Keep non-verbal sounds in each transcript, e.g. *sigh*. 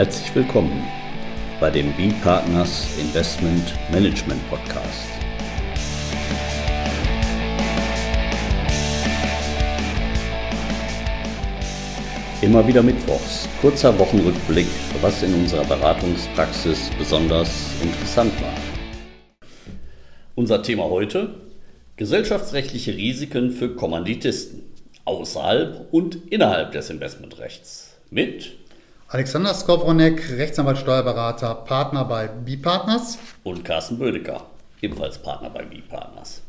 Herzlich willkommen bei dem B-Partners Investment Management Podcast. Immer wieder Mittwochs, kurzer Wochenrückblick, was in unserer Beratungspraxis besonders interessant war. Unser Thema heute, gesellschaftsrechtliche Risiken für Kommanditisten außerhalb und innerhalb des Investmentrechts mit Alexander Skowronek, Rechtsanwalt, Steuerberater, Partner bei B-Partners. Und Carsten Bödecker, ebenfalls Partner bei B-Partners.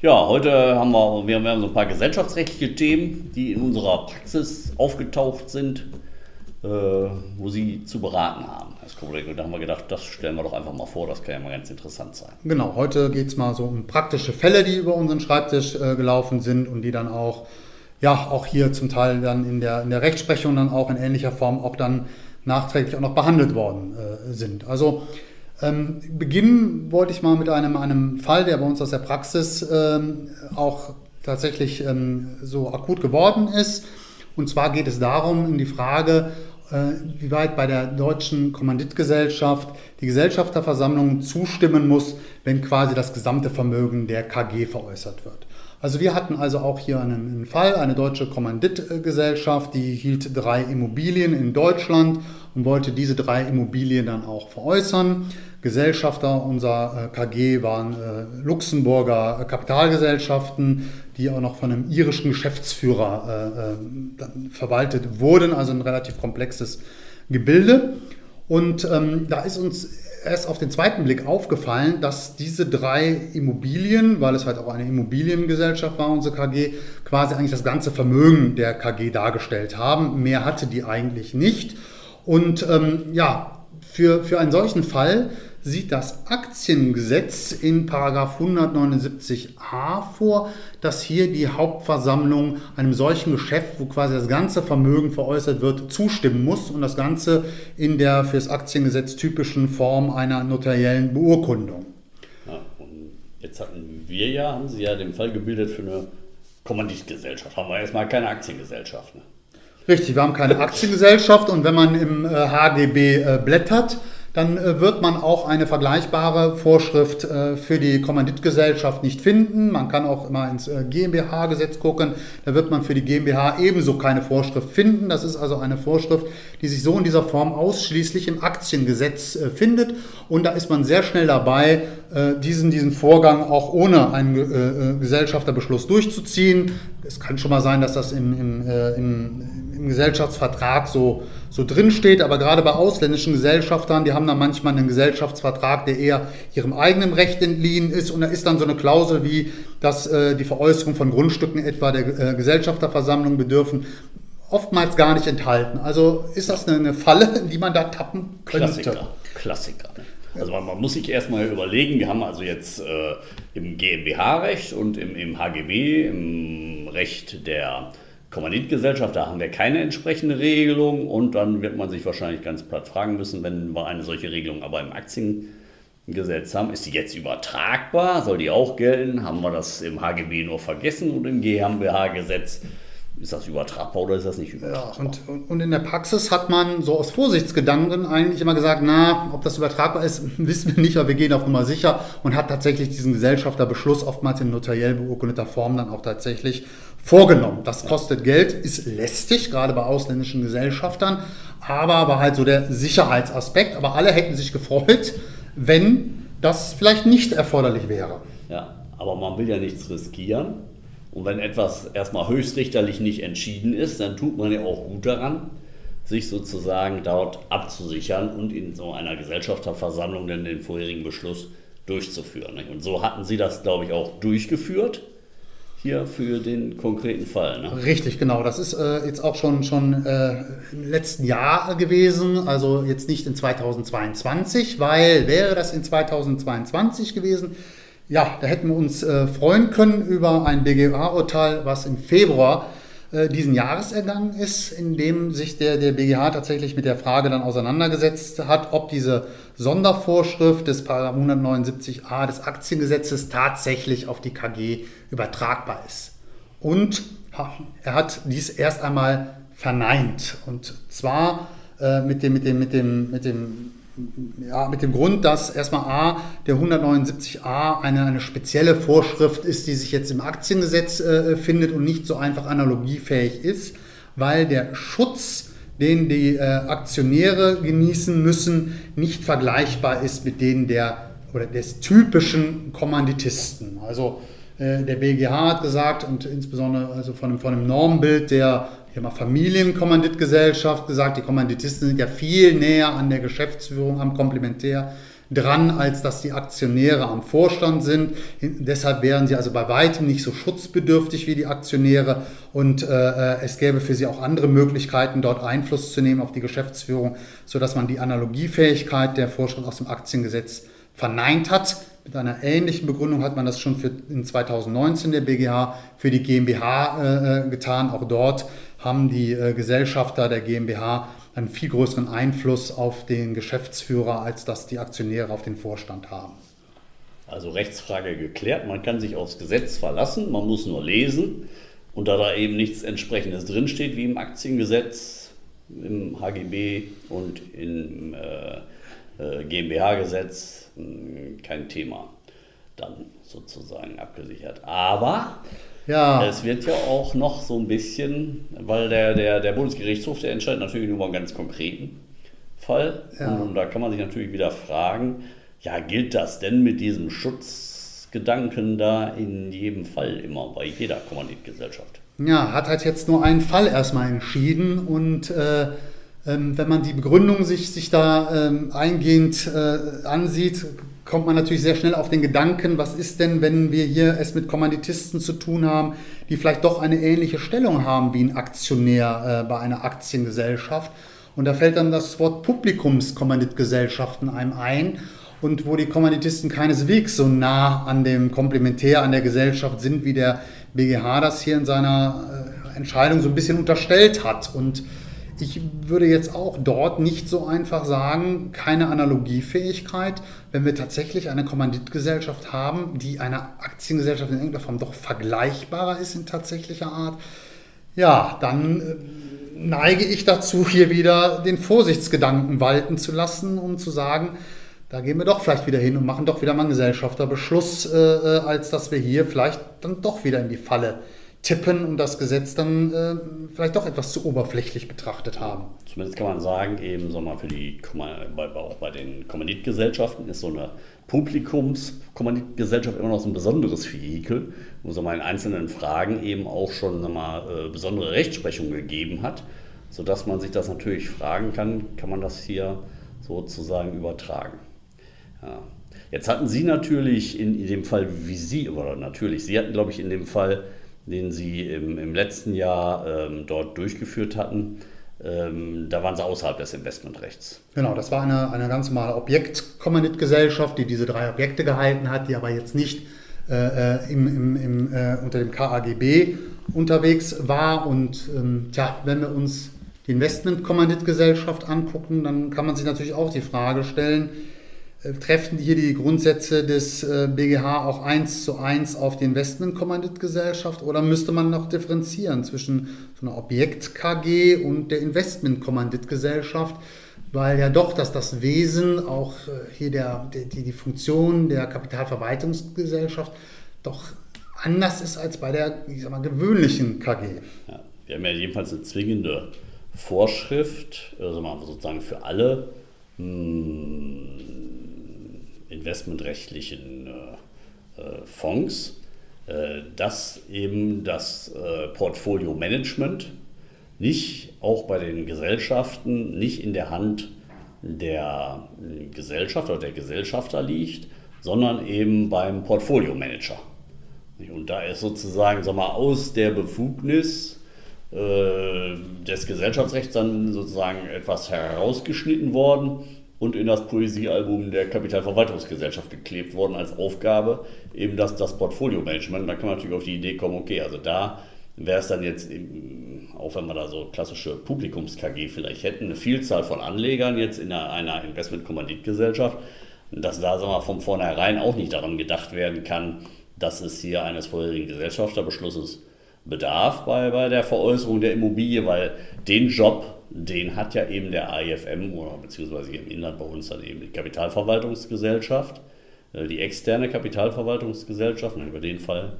Ja, heute haben wir, wir haben so ein paar gesellschaftsrechtliche Themen, die in unserer Praxis aufgetaucht sind, äh, wo Sie zu beraten haben. Und da haben wir gedacht, das stellen wir doch einfach mal vor, das kann ja mal ganz interessant sein. Genau, heute geht es mal so um praktische Fälle, die über unseren Schreibtisch äh, gelaufen sind und die dann auch ja auch hier zum Teil dann in der, in der Rechtsprechung dann auch in ähnlicher Form auch dann nachträglich auch noch behandelt worden äh, sind. Also ähm, beginnen wollte ich mal mit einem, einem Fall, der bei uns aus der Praxis ähm, auch tatsächlich ähm, so akut geworden ist. Und zwar geht es darum, in die Frage, äh, wie weit bei der deutschen Kommanditgesellschaft die Gesellschafterversammlung zustimmen muss, wenn quasi das gesamte Vermögen der KG veräußert wird. Also wir hatten also auch hier einen, einen Fall, eine deutsche Kommanditgesellschaft, die hielt drei Immobilien in Deutschland und wollte diese drei Immobilien dann auch veräußern. Gesellschafter unserer äh, KG waren äh, Luxemburger Kapitalgesellschaften, die auch noch von einem irischen Geschäftsführer äh, äh verwaltet wurden, also ein relativ komplexes Gebilde. Und ähm, da ist uns erst auf den zweiten Blick aufgefallen, dass diese drei Immobilien, weil es halt auch eine Immobiliengesellschaft war, unsere KG, quasi eigentlich das ganze Vermögen der KG dargestellt haben. Mehr hatte die eigentlich nicht. Und ähm, ja, für, für einen solchen Fall sieht das Aktiengesetz in 179a vor, dass hier die Hauptversammlung einem solchen Geschäft, wo quasi das ganze Vermögen veräußert wird, zustimmen muss und das Ganze in der für das Aktiengesetz typischen Form einer notariellen Beurkundung. Ja, und jetzt hatten wir ja, haben Sie ja den Fall gebildet für eine Kommanditgesellschaft. Haben wir erstmal keine Aktiengesellschaft. Ne? Richtig, wir haben keine Aktiengesellschaft und wenn man im HGB äh, äh, blättert, dann äh, wird man auch eine vergleichbare Vorschrift äh, für die Kommanditgesellschaft nicht finden. Man kann auch immer ins äh, GmbH-Gesetz gucken. Da wird man für die GmbH ebenso keine Vorschrift finden. Das ist also eine Vorschrift, die sich so in dieser Form ausschließlich im Aktiengesetz findet. Und da ist man sehr schnell dabei, diesen, diesen Vorgang auch ohne einen Gesellschafterbeschluss durchzuziehen. Es kann schon mal sein, dass das im, im, im, im Gesellschaftsvertrag so, so drin steht, aber gerade bei ausländischen Gesellschaftern, die haben dann manchmal einen Gesellschaftsvertrag, der eher ihrem eigenen Recht entliehen ist und da ist dann so eine Klausel wie, dass äh, die Veräußerung von Grundstücken etwa der äh, Gesellschafterversammlung bedürfen, oftmals gar nicht enthalten. Also ist das eine, eine Falle, in die man da tappen könnte? Klassiker, Klassiker. Also man, man, muss sich erstmal überlegen, wir haben also jetzt äh, im GmbH-Recht und im, im HGB, im Recht der Kommanditgesellschaft, da haben wir keine entsprechende Regelung und dann wird man sich wahrscheinlich ganz platt fragen müssen, wenn wir eine solche Regelung aber im Aktiengesetz haben, ist die jetzt übertragbar? Soll die auch gelten? Haben wir das im HGB nur vergessen und im GmbH-Gesetz? Ist das übertragbar oder ist das nicht übertragbar? Ja, und, und in der Praxis hat man so aus Vorsichtsgedanken eigentlich immer gesagt, na, ob das übertragbar ist, *laughs* wissen wir nicht, aber wir gehen auf Nummer sicher und hat tatsächlich diesen Gesellschafterbeschluss oftmals in notariell beurkundeter Form dann auch tatsächlich vorgenommen. Das kostet Geld, ist lästig, gerade bei ausländischen Gesellschaftern, aber war halt so der Sicherheitsaspekt. Aber alle hätten sich gefreut, wenn das vielleicht nicht erforderlich wäre. Ja, aber man will ja nichts riskieren. Und wenn etwas erstmal höchstrichterlich nicht entschieden ist, dann tut man ja auch gut daran, sich sozusagen dort abzusichern und in so einer Gesellschafterversammlung dann den vorherigen Beschluss durchzuführen. Und so hatten Sie das, glaube ich, auch durchgeführt hier für den konkreten Fall. Ne? Richtig, genau. Das ist äh, jetzt auch schon, schon äh, im letzten Jahr gewesen, also jetzt nicht in 2022, weil wäre das in 2022 gewesen, ja, da hätten wir uns äh, freuen können über ein BGH-Urteil, was im Februar äh, diesen Jahres ergangen ist, in dem sich der, der BGH tatsächlich mit der Frage dann auseinandergesetzt hat, ob diese Sondervorschrift des 179a des Aktiengesetzes tatsächlich auf die KG übertragbar ist. Und er hat dies erst einmal verneint. Und zwar äh, mit, dem, mit, dem, mit, dem, mit, dem, ja, mit dem Grund, dass erstmal A, der 179a eine, eine spezielle Vorschrift ist, die sich jetzt im Aktiengesetz äh, findet und nicht so einfach analogiefähig ist, weil der Schutz, den die äh, Aktionäre genießen müssen, nicht vergleichbar ist mit denen der oder des typischen Kommanditisten. Also äh, der BGH hat gesagt und insbesondere also von, von einem Normbild der ich mal Familienkommanditgesellschaft gesagt, die Kommanditisten sind ja viel näher an der Geschäftsführung, am Komplementär dran, als dass die Aktionäre am Vorstand sind. Deshalb wären sie also bei weitem nicht so schutzbedürftig wie die Aktionäre und äh, äh, es gäbe für sie auch andere Möglichkeiten, dort Einfluss zu nehmen auf die Geschäftsführung, sodass man die Analogiefähigkeit der Vorschrift aus dem Aktiengesetz verneint hat. Mit einer ähnlichen Begründung hat man das schon für in 2019 der BGH für die GmbH äh, äh, getan. Auch dort haben die äh, Gesellschafter der GmbH einen viel größeren Einfluss auf den Geschäftsführer, als das die Aktionäre auf den Vorstand haben. Also Rechtsfrage geklärt, man kann sich aufs Gesetz verlassen, man muss nur lesen. Und da da eben nichts entsprechendes drinsteht, wie im Aktiengesetz, im HGB und im äh, äh, GmbH-Gesetz hm, kein Thema dann sozusagen abgesichert. Aber ja. es wird ja auch noch so ein bisschen, weil der, der, der Bundesgerichtshof, der entscheidet natürlich nur über einen ganz konkreten Fall. Ja. Und, und da kann man sich natürlich wieder fragen, ja, gilt das denn mit diesem Schutzgedanken da in jedem Fall immer, bei jeder Kommanditgesellschaft? Ja, hat halt jetzt nur einen Fall erstmal entschieden und äh, ähm, wenn man die Begründung sich, sich da ähm, eingehend äh, ansieht, kommt man natürlich sehr schnell auf den Gedanken, was ist denn, wenn wir hier es mit Kommanditisten zu tun haben, die vielleicht doch eine ähnliche Stellung haben wie ein Aktionär äh, bei einer Aktiengesellschaft. Und da fällt dann das Wort Publikumskommanditgesellschaften einem ein. Und wo die Kommanditisten keineswegs so nah an dem Komplementär, an der Gesellschaft sind, wie der BGH das hier in seiner äh, Entscheidung so ein bisschen unterstellt hat. Und ich würde jetzt auch dort nicht so einfach sagen, keine Analogiefähigkeit, wenn wir tatsächlich eine Kommanditgesellschaft haben, die einer Aktiengesellschaft in irgendeiner Form doch vergleichbarer ist in tatsächlicher Art. Ja, dann äh, neige ich dazu, hier wieder den Vorsichtsgedanken walten zu lassen, um zu sagen, da gehen wir doch vielleicht wieder hin und machen doch wieder mal einen Gesellschafterbeschluss, äh, äh als dass wir hier vielleicht dann doch wieder in die Falle tippen und das Gesetz dann äh, vielleicht doch etwas zu oberflächlich betrachtet haben. Zumindest kann man sagen, eben so mal für die auch bei den Kommanditgesellschaften ist so eine Publikumskommanditgesellschaft immer noch so ein besonderes Vehikel, wo es mal in einzelnen Fragen eben auch schon mal, äh, besondere Rechtsprechung gegeben hat, sodass man sich das natürlich fragen kann, kann man das hier sozusagen übertragen. Ja. Jetzt hatten Sie natürlich in, in dem Fall, wie Sie, oder natürlich, Sie hatten, glaube ich, in dem Fall den sie im, im letzten Jahr ähm, dort durchgeführt hatten, ähm, da waren sie außerhalb des Investmentrechts. Genau, das war eine, eine ganz normale Objektkommanditgesellschaft, die diese drei Objekte gehalten hat, die aber jetzt nicht äh, äh im, im, im, äh, unter dem KAGB unterwegs war. Und ähm, tja, wenn wir uns die Investmentkommanditgesellschaft angucken, dann kann man sich natürlich auch die Frage stellen, treffen hier die Grundsätze des BGH äh, auch eins zu eins auf die Investmentkommanditgesellschaft oder müsste man noch differenzieren zwischen so einer Objekt-KG und der Investmentkommanditgesellschaft? Weil ja doch, dass das Wesen, auch äh, hier der, die, die Funktion der Kapitalverwaltungsgesellschaft doch anders ist als bei der ich sag mal, gewöhnlichen KG. Ja, wir haben ja jedenfalls eine zwingende Vorschrift, also sozusagen für alle hm, investmentrechtlichen äh, äh, Fonds, äh, dass eben das Portfolio-Management nicht auch bei den Gesellschaften nicht in der Hand der Gesellschaft oder der Gesellschafter liegt, sondern eben beim Portfolio-Manager. Und da ist sozusagen sag mal, aus der Befugnis äh, des Gesellschaftsrechts dann sozusagen etwas herausgeschnitten worden und in das Poesiealbum der Kapitalverwaltungsgesellschaft geklebt worden als Aufgabe, eben das, das Portfolio-Management. Da kann man natürlich auf die Idee kommen, okay, also da wäre es dann jetzt, auch wenn wir da so klassische Publikums-KG vielleicht hätten, eine Vielzahl von Anlegern jetzt in einer, einer Investment-Kommanditgesellschaft, dass da sagen wir, von vornherein auch nicht daran gedacht werden kann, dass es hier eines vorherigen Gesellschafterbeschlusses bedarf bei, bei der Veräußerung der Immobilie, weil den Job den hat ja eben der AIFM oder beziehungsweise im Inland bei uns dann eben die Kapitalverwaltungsgesellschaft, äh, die externe Kapitalverwaltungsgesellschaft, über den Fall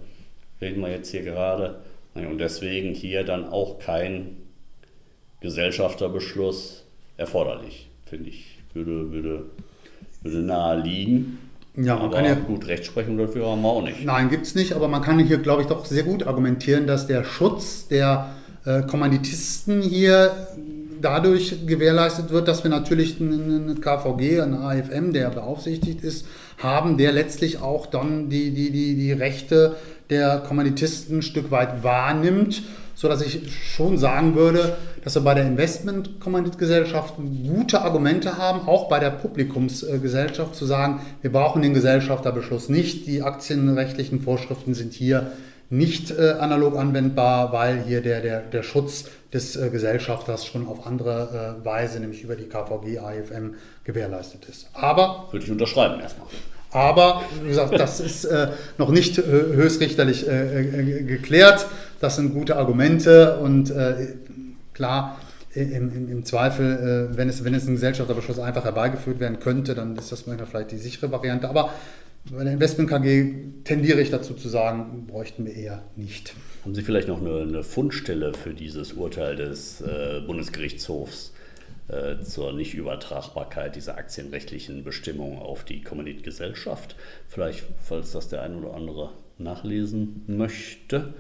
reden wir jetzt hier gerade. Und deswegen hier dann auch kein Gesellschafterbeschluss erforderlich, finde ich. Würde, würde, würde nahe liegen. Ja, man aber kann ja gut, Rechtsprechung dafür haben wir auch nicht. Nein, gibt es nicht, aber man kann hier, glaube ich, doch sehr gut argumentieren, dass der Schutz der äh, Kommanditisten hier dadurch gewährleistet wird, dass wir natürlich einen KVG, einen AFM, der beaufsichtigt ist, haben, der letztlich auch dann die, die, die, die Rechte der Kommanditisten ein Stück weit wahrnimmt, sodass ich schon sagen würde, dass wir bei der Investmentkommanditgesellschaft gute Argumente haben, auch bei der Publikumsgesellschaft zu sagen, wir brauchen den Gesellschafterbeschluss nicht, die aktienrechtlichen Vorschriften sind hier nicht äh, analog anwendbar, weil hier der, der, der Schutz des äh, Gesellschafters schon auf andere äh, Weise, nämlich über die KVG, AFM, gewährleistet ist. Aber. Würde ich unterschreiben erstmal. Aber, wie gesagt, das ist äh, noch nicht äh, höchstrichterlich äh, geklärt. Das sind gute Argumente und klar, im, im, im Zweifel, wenn, es, wenn es ein Gesellschafterbeschluss einfach herbeigeführt werden könnte, dann ist das manchmal vielleicht die sichere Variante. Aber bei der Investment KG tendiere ich dazu zu sagen, bräuchten wir eher nicht. Haben Sie vielleicht noch eine, eine Fundstelle für dieses Urteil des äh, Bundesgerichtshofs äh, zur Nichtübertragbarkeit dieser aktienrechtlichen Bestimmungen auf die Kommanditgesellschaft? Vielleicht, falls das der ein oder andere nachlesen möchte.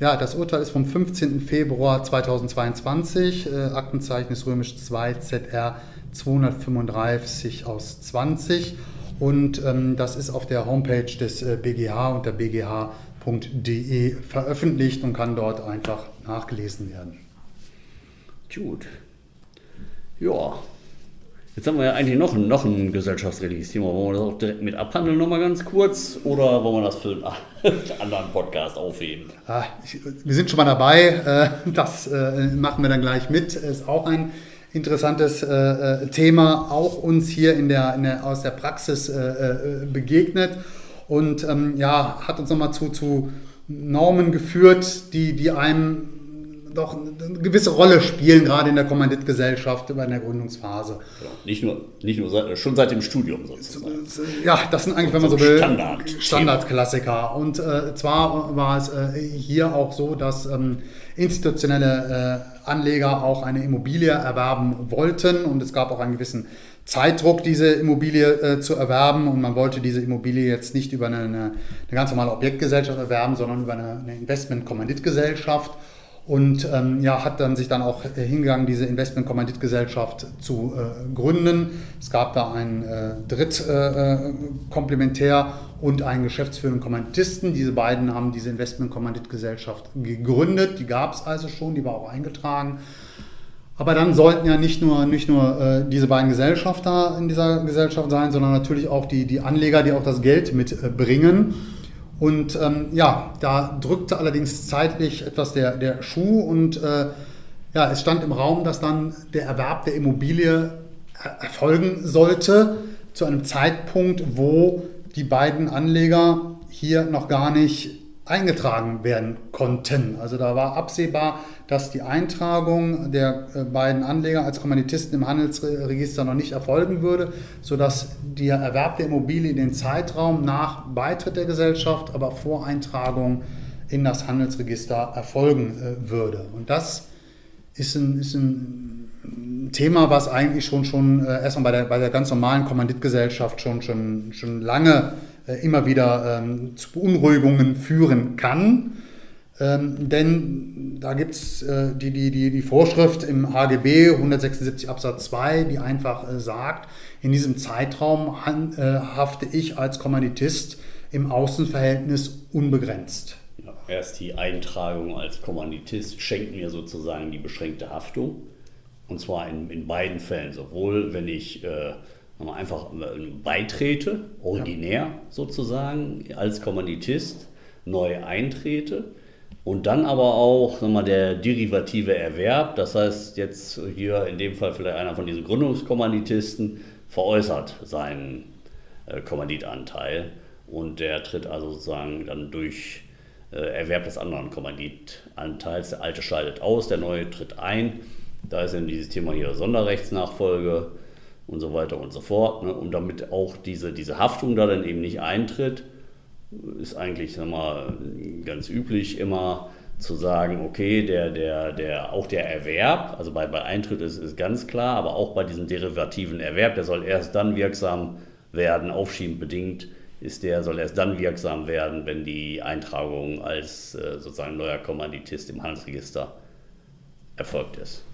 Ja, das Urteil ist vom 15. Februar 2022, äh, Aktenzeichen römisch 2 ZR 235 aus 20 und ähm, das ist auf der Homepage des äh, BGH unter bgh.de veröffentlicht und kann dort einfach nachgelesen werden. Gut. Ja. Jetzt haben wir ja eigentlich noch ein, noch ein gesellschaftsrechtliches Thema. Wollen wir das auch direkt mit abhandeln, nochmal ganz kurz? Oder wollen wir das für einen *laughs* anderen Podcast aufheben? Ah, ich, wir sind schon mal dabei. Äh, das äh, machen wir dann gleich mit. Ist auch ein interessantes äh, äh, Thema, auch uns hier in der, in der aus der Praxis äh, äh begegnet und ähm, ja, hat uns nochmal zu, zu Normen geführt, die, die einem doch eine gewisse Rolle spielen, gerade in der Kommanditgesellschaft in der Gründungsphase. Ja, nicht nur, nicht nur seit, schon seit dem Studium sozusagen. Ja, das sind eigentlich, wenn man so will, Standard Standardklassiker. Und äh, zwar war es äh, hier auch so, dass ähm, institutionelle äh, Anleger auch eine Immobilie erwerben wollten. Und es gab auch einen gewissen Zeitdruck, diese Immobilie äh, zu erwerben. Und man wollte diese Immobilie jetzt nicht über eine, eine, eine ganz normale Objektgesellschaft erwerben, sondern über eine, eine Investment-Kommanditgesellschaft und ähm, ja, hat dann sich dann auch äh, hingegangen, diese Investment-Kommanditgesellschaft zu äh, gründen. Es gab da einen äh, Drittkomplementär äh, und einen geschäftsführenden Kommanditisten. Diese beiden haben diese Investment-Kommanditgesellschaft gegründet. Die gab es also schon, die war auch eingetragen. Aber dann sollten ja nicht nur, nicht nur äh, diese beiden Gesellschafter in dieser Gesellschaft sein, sondern natürlich auch die, die Anleger, die auch das Geld mitbringen. Und ähm, ja, da drückte allerdings zeitlich etwas der, der Schuh und äh, ja, es stand im Raum, dass dann der Erwerb der Immobilie erfolgen sollte zu einem Zeitpunkt, wo die beiden Anleger hier noch gar nicht eingetragen werden konnten. Also da war absehbar, dass die Eintragung der äh, beiden Anleger als Kommanditisten im Handelsregister noch nicht erfolgen würde, sodass der Erwerb der Immobilie in den Zeitraum nach Beitritt der Gesellschaft, aber vor Eintragung in das Handelsregister erfolgen äh, würde. Und das ist ein, ist ein Thema, was eigentlich schon, schon äh, erstmal bei der, bei der ganz normalen Kommanditgesellschaft schon, schon, schon lange immer wieder ähm, zu Beunruhigungen führen kann. Ähm, denn da gibt es äh, die, die, die, die Vorschrift im HGB 176 Absatz 2, die einfach äh, sagt, in diesem Zeitraum han, äh, hafte ich als Kommanditist im Außenverhältnis unbegrenzt. Ja, erst die Eintragung als Kommanditist schenkt mir sozusagen die beschränkte Haftung. Und zwar in, in beiden Fällen, sowohl wenn ich äh, einfach äh, beitrete, originär ja. sozusagen, als Kommanditist neu eintrete und dann aber auch mal, der derivative Erwerb, das heißt jetzt hier in dem Fall vielleicht einer von diesen Gründungskommanditisten, veräußert seinen äh, Kommanditanteil und der tritt also sozusagen dann durch äh, Erwerb des anderen Kommanditanteils, der alte scheidet aus, der neue tritt ein Da ist eben dieses Thema hier Sonderrechtsnachfolge und so weiter und so fort. Ne? Und damit auch diese, diese Haftung da dann eben nicht eintritt, ist eigentlich sag mal, ganz üblich immer zu sagen, okay, der, der, der, auch der Erwerb, also bei, bei Eintritt ist, ist ganz klar, aber auch bei diesem derivativen Erwerb, der soll erst dann wirksam werden, aufschiebend bedingt, ist der, soll erst dann wirksam werden, wenn die Eintragung als äh, sozusagen neuer Kommanditist im Handelsregister erfolgt ist.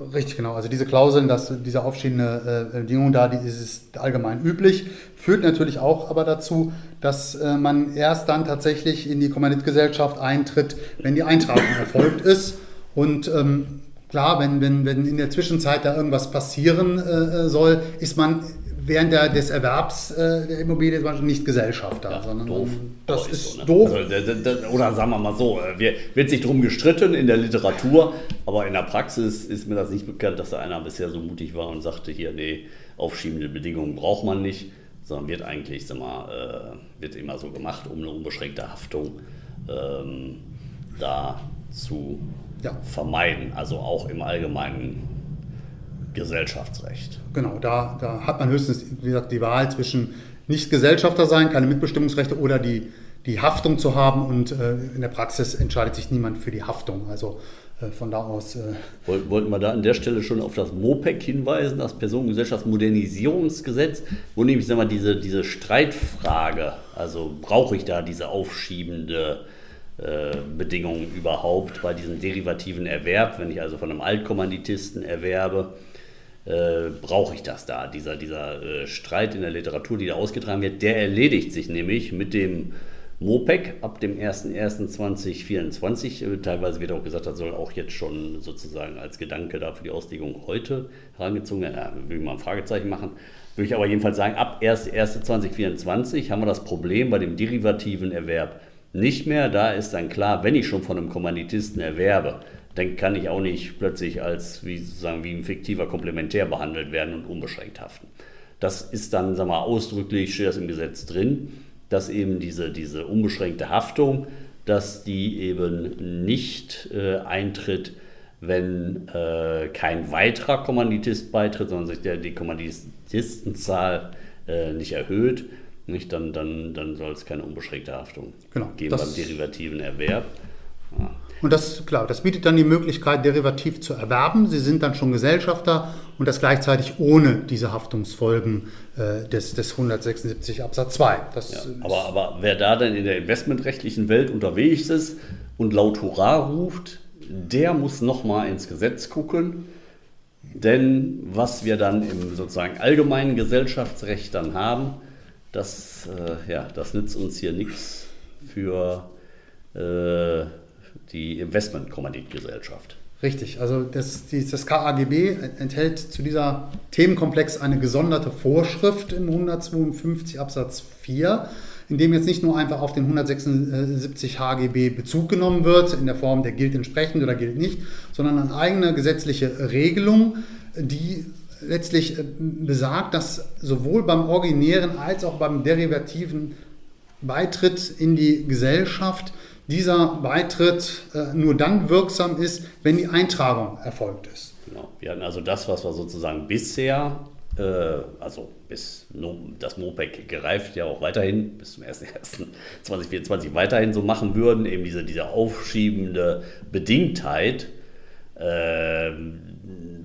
Richtig, genau. Also diese Klauseln, dass diese aufschiebende äh, Bedingung da, die ist allgemein üblich, führt natürlich auch aber dazu, dass äh, man erst dann tatsächlich in die Kommanditgesellschaft eintritt, wenn die Eintragung erfolgt ist. Und ähm, klar, wenn, wenn, wenn in der Zwischenzeit da irgendwas passieren äh, soll, ist man während der, des Erwerbs äh, der Immobilie zum nicht Gesellschafter, Ja, sondern doof. das Aber ist so, ne? doof. Also, da- da- da- oder sagen wir mal so, äh, wir, wird sich drum gestritten in der Literatur, aber in der Praxis ist mir das nicht bekannt, dass da einer bisher so mutig war und sagte, hier, nee, aufschiebende Bedingungen braucht man nicht, sondern wird eigentlich, sag mal, äh, wird immer so gemacht, um eine unbeschränkte Haftung ähm, da zu Ja. vermeiden, also auch im allgemeinen Gesellschaftsrecht. Genau, da, da hat man höchstens wie gesagt, die Wahl zwischen nicht Gesellschafter sein, keine Mitbestimmungsrechte oder die, die Haftung zu haben und äh, in der Praxis entscheidet sich niemand für die Haftung. Also äh, von da aus, äh, Woll- Wollten wir da an der Stelle schon auf das MOPEC hinweisen, das Personengesellschaftsmodernisierungsgesetz, wo nämlich sag mal, diese, diese Streitfrage, also brauche ich da diese aufschiebende äh, Bedingung überhaupt bei diesem derivativen Erwerb, wenn ich also von einem Altkommanditisten erwerbe, äh, brauche ich das da? Dieser, dieser äh, Streit in der Literatur, die da ausgetragen wird, der erledigt sich nämlich mit dem MOPEC ab dem 01.01.2024. Äh, Teilweise wird auch gesagt, das soll auch jetzt schon sozusagen als Gedanke da für die Auslegung heute herangezogen werden. Ja, will ich mal ein Fragezeichen machen. Würde ich aber jedenfalls sagen, ab 1.01.2024 haben wir das Problem bei dem derivativen Erwerb nicht mehr. Da ist dann klar, wenn ich schon von einem Kommanditisten erwerbe, dann kann ich auch nicht plötzlich als wie, sozusagen, wie ein fiktiver Komplementär behandelt werden und unbeschränkt haften. Das ist dann, sagen wir mal, ausdrücklich, steht das im Gesetz drin, dass eben diese, diese unbeschränkte Haftung, dass die eben nicht äh, eintritt, wenn äh, kein weiterer Kommanditist beitritt, sondern sich der, die Kommanditistenzahl äh, nicht erhöht. Nicht? Dann, dann, dann soll es keine unbeschränkte Haftung Genau, geben beim derivativen Erwerb. Ja. Und das, klar, das bietet dann die Möglichkeit, derivativ zu erwerben. Sie sind dann schon Gesellschafter und das gleichzeitig ohne diese Haftungsfolgen äh, des, des 176 Absatz 2. Das, Ja, aber, aber wer da dann in der investmentrechtlichen Welt unterwegs ist und laut Hurra ruft, der muss nochmal ins Gesetz gucken. Denn was wir dann im sozusagen allgemeinen Gesellschaftsrecht dann haben, das, äh, ja, das nützt uns hier nichts für äh, die Investmentkommanditgesellschaft. Richtig, also das, das KAGB enthält zu dieser Themenkomplex eine gesonderte Vorschrift im 152 Absatz 4, in dem jetzt nicht nur einfach auf den 176 HGB Bezug genommen wird, in der Form, der gilt entsprechend oder gilt nicht, sondern eine eigene gesetzliche Regelung, die letztlich äh, besagt, dass sowohl beim originären als auch beim derivativen Beitritt in die Gesellschaft dieser Beitritt äh, nur dann wirksam ist, wenn die Eintragung erfolgt ist. Genau. Wir hatten also das, was wir sozusagen bisher, äh, also bis das MOPEC gereift ja auch weiterhin, bis zum 1.1.2024 weiterhin so machen würden, eben diese, diese aufschiebende Bedingtheit äh,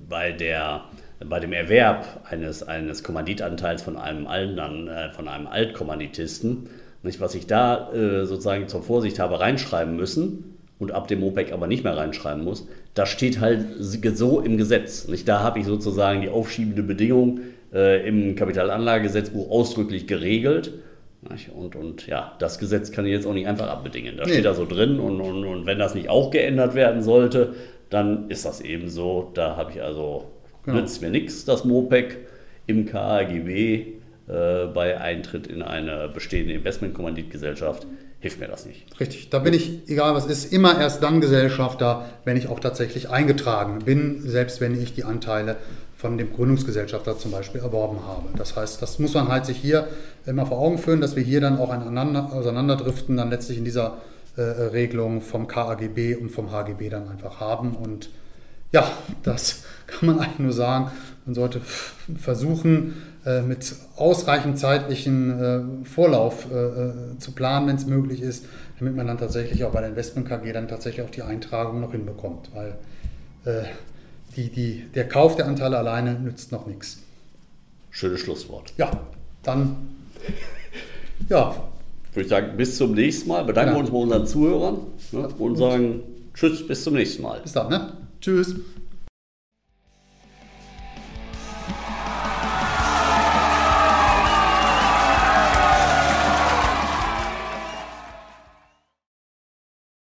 bei, der, bei dem Erwerb eines, eines Kommanditanteils von einem, anderen, äh, von einem Altkommanditisten. Nicht, was ich da äh, sozusagen zur Vorsicht habe reinschreiben müssen und ab dem OPEC aber nicht mehr reinschreiben muss, das steht halt so im Gesetz. Nicht? Da habe ich sozusagen die aufschiebende Bedingung äh, im Kapitalanlagegesetzbuch ausdrücklich geregelt. Und, und ja, das Gesetz kann ich jetzt auch nicht einfach abbedingen. Da Nee. steht da so drin und, und, und wenn das nicht auch geändert werden sollte, dann ist das eben so. Da habe ich also, Genau. nützt mir nichts, das MOPEC im KAGB äh, bei Eintritt in eine bestehende Investmentkommanditgesellschaft, hilft mir das nicht. Richtig, da bin ich, egal was ist, immer erst dann Gesellschafter, wenn ich auch tatsächlich eingetragen bin, selbst wenn ich die Anteile von dem Gründungsgesellschafter zum Beispiel erworben habe. Das heißt, das muss man halt sich hier immer vor Augen führen, dass wir hier dann auch einander auseinanderdriften, dann letztlich in dieser äh, Regelung vom KAGB und vom HGB dann einfach haben und ja, das *laughs* kann man eigentlich nur sagen. Man sollte versuchen, äh, mit ausreichend zeitlichen äh, Vorlauf äh, zu planen, wenn es möglich ist, damit man dann tatsächlich auch bei der Investment KG dann tatsächlich auch die Eintragung noch hinbekommt. Weil die, die, der Kauf der Anteile alleine nützt noch nichts. Schönes Schlusswort. Ja, dann ja. Würde ich sagen, bis zum nächsten Mal. Bedanken wir ja. uns bei unseren Zuhörern ne, und sagen Tschüss, bis zum nächsten Mal. Bis dann, ne? Tschüss.